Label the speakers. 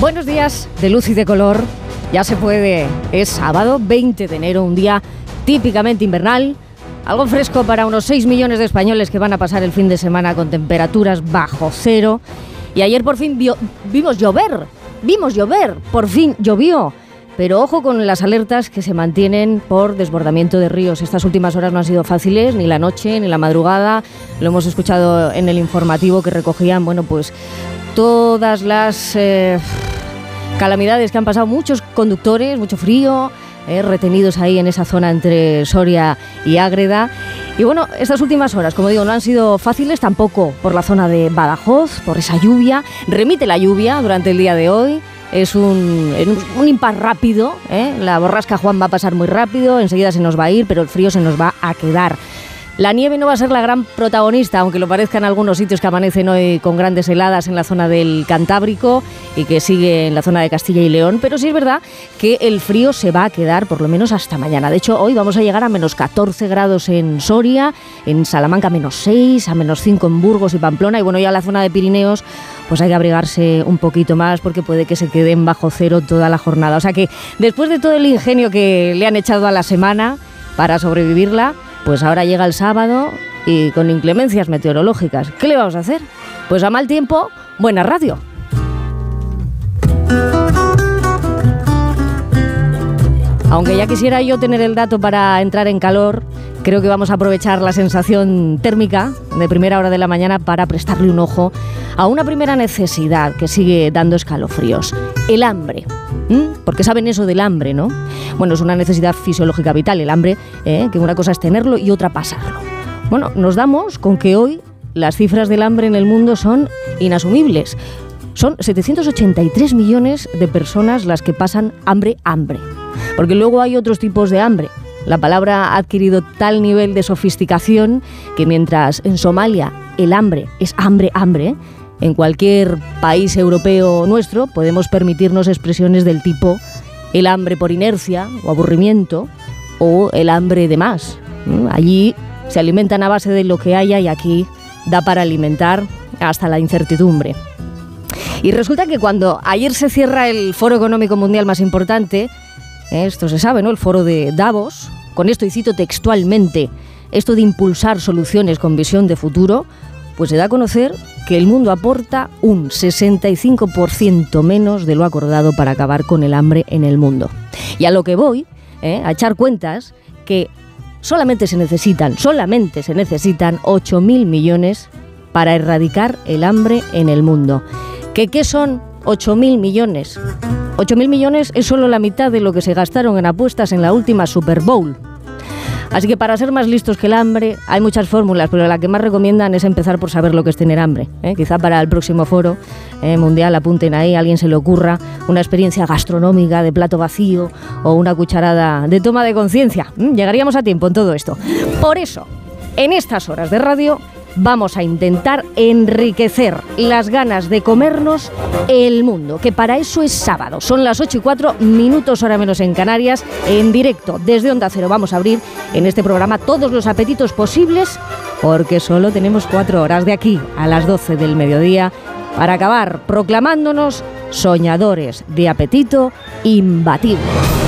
Speaker 1: Buenos días, de luz y de color. Ya se puede. Es sábado 20 de enero, un día típicamente invernal. Algo fresco para unos 6 millones de españoles que van a pasar el fin de semana con temperaturas bajo cero. Y ayer por fin vimos llover. Vimos llover. Por fin llovió. Pero ojo con las alertas que se mantienen por desbordamiento de ríos. Estas últimas horas no han sido fáciles, ni la noche, ni la madrugada. Lo hemos escuchado en el informativo que recogían, bueno, pues todas las eh, calamidades que han pasado muchos conductores, mucho frío, eh, retenidos ahí en esa zona entre Soria y Ágreda. Y bueno, estas últimas horas, como digo, no han sido fáciles tampoco por la zona de Badajoz, por esa lluvia. Remite la lluvia durante el día de hoy. Es un, un impas rápido, ¿eh? la borrasca Juan va a pasar muy rápido, enseguida se nos va a ir, pero el frío se nos va a quedar. La nieve no va a ser la gran protagonista, aunque lo parezca en algunos sitios que amanecen hoy con grandes heladas en la zona del Cantábrico y que sigue en la zona de Castilla y León, pero sí es verdad que el frío se va a quedar por lo menos hasta mañana. De hecho, hoy vamos a llegar a menos 14 grados en Soria, en Salamanca menos 6, a menos 5 en Burgos y Pamplona, y bueno, ya la zona de Pirineos pues hay que abrigarse un poquito más porque puede que se queden bajo cero toda la jornada. O sea que después de todo el ingenio que le han echado a la semana para sobrevivirla, pues ahora llega el sábado y con inclemencias meteorológicas. ¿Qué le vamos a hacer? Pues a mal tiempo, buena radio. Aunque ya quisiera yo tener el dato para entrar en calor, creo que vamos a aprovechar la sensación térmica de primera hora de la mañana para prestarle un ojo a una primera necesidad que sigue dando escalofríos, el hambre. Porque saben eso del hambre, ¿no? Bueno, es una necesidad fisiológica vital, el hambre, ¿eh? que una cosa es tenerlo y otra pasarlo. Bueno, nos damos con que hoy las cifras del hambre en el mundo son inasumibles. Son 783 millones de personas las que pasan hambre, hambre. Porque luego hay otros tipos de hambre. La palabra ha adquirido tal nivel de sofisticación que mientras en Somalia el hambre es hambre, hambre, en cualquier país europeo nuestro podemos permitirnos expresiones del tipo el hambre por inercia o aburrimiento o el hambre de más. Allí se alimentan a base de lo que haya y aquí da para alimentar hasta la incertidumbre. Y resulta que cuando ayer se cierra el Foro Económico Mundial más importante, esto se sabe, ¿no? El foro de Davos, con esto y cito textualmente, esto de impulsar soluciones con visión de futuro, pues se da a conocer que el mundo aporta un 65% menos de lo acordado para acabar con el hambre en el mundo. Y a lo que voy, ¿eh? a echar cuentas, que solamente se necesitan, solamente se necesitan 8.000 millones para erradicar el hambre en el mundo. ¿Que qué son 8.000 millones? 8.000 millones es solo la mitad de lo que se gastaron en apuestas en la última Super Bowl. Así que para ser más listos que el hambre, hay muchas fórmulas, pero la que más recomiendan es empezar por saber lo que es tener hambre. ¿eh? Quizá para el próximo foro eh, mundial apunten ahí, a alguien se le ocurra una experiencia gastronómica de plato vacío o una cucharada de toma de conciencia. Llegaríamos a tiempo en todo esto. Por eso, en estas horas de radio vamos a intentar enriquecer las ganas de comernos el mundo, que para eso es sábado. Son las 8 y 4 minutos, hora menos en Canarias, en directo desde Onda Cero. Vamos a abrir en este programa todos los apetitos posibles, porque solo tenemos cuatro horas de aquí a las 12 del mediodía para acabar proclamándonos soñadores de apetito imbatibles.